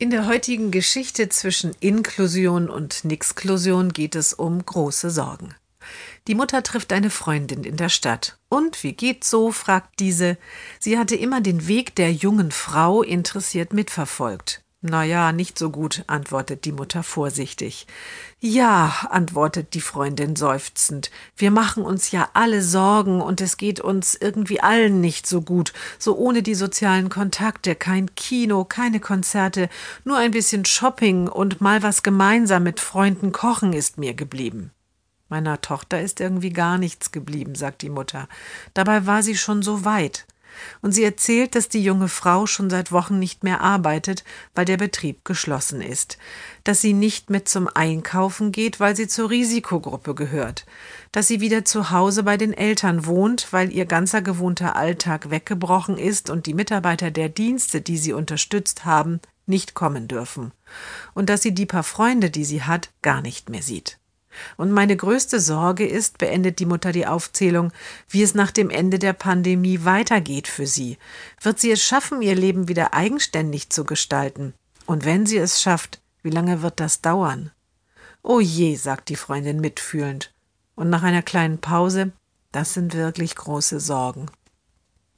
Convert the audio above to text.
In der heutigen Geschichte zwischen Inklusion und Nixklusion geht es um große Sorgen. Die Mutter trifft eine Freundin in der Stadt. Und wie geht's so? fragt diese. Sie hatte immer den Weg der jungen Frau interessiert mitverfolgt. Na ja, nicht so gut, antwortet die Mutter vorsichtig. Ja, antwortet die Freundin seufzend. Wir machen uns ja alle Sorgen und es geht uns irgendwie allen nicht so gut. So ohne die sozialen Kontakte, kein Kino, keine Konzerte, nur ein bisschen Shopping und mal was gemeinsam mit Freunden kochen ist mir geblieben. Meiner Tochter ist irgendwie gar nichts geblieben, sagt die Mutter. Dabei war sie schon so weit. Und sie erzählt, dass die junge Frau schon seit Wochen nicht mehr arbeitet, weil der Betrieb geschlossen ist, dass sie nicht mit zum Einkaufen geht, weil sie zur Risikogruppe gehört, dass sie wieder zu Hause bei den Eltern wohnt, weil ihr ganzer gewohnter Alltag weggebrochen ist und die Mitarbeiter der Dienste, die sie unterstützt haben, nicht kommen dürfen, und dass sie die paar Freunde, die sie hat, gar nicht mehr sieht. Und meine größte Sorge ist, beendet die Mutter die Aufzählung, wie es nach dem Ende der Pandemie weitergeht für sie. Wird sie es schaffen, ihr Leben wieder eigenständig zu gestalten? Und wenn sie es schafft, wie lange wird das dauern? Oh je, sagt die Freundin mitfühlend. Und nach einer kleinen Pause, das sind wirklich große Sorgen.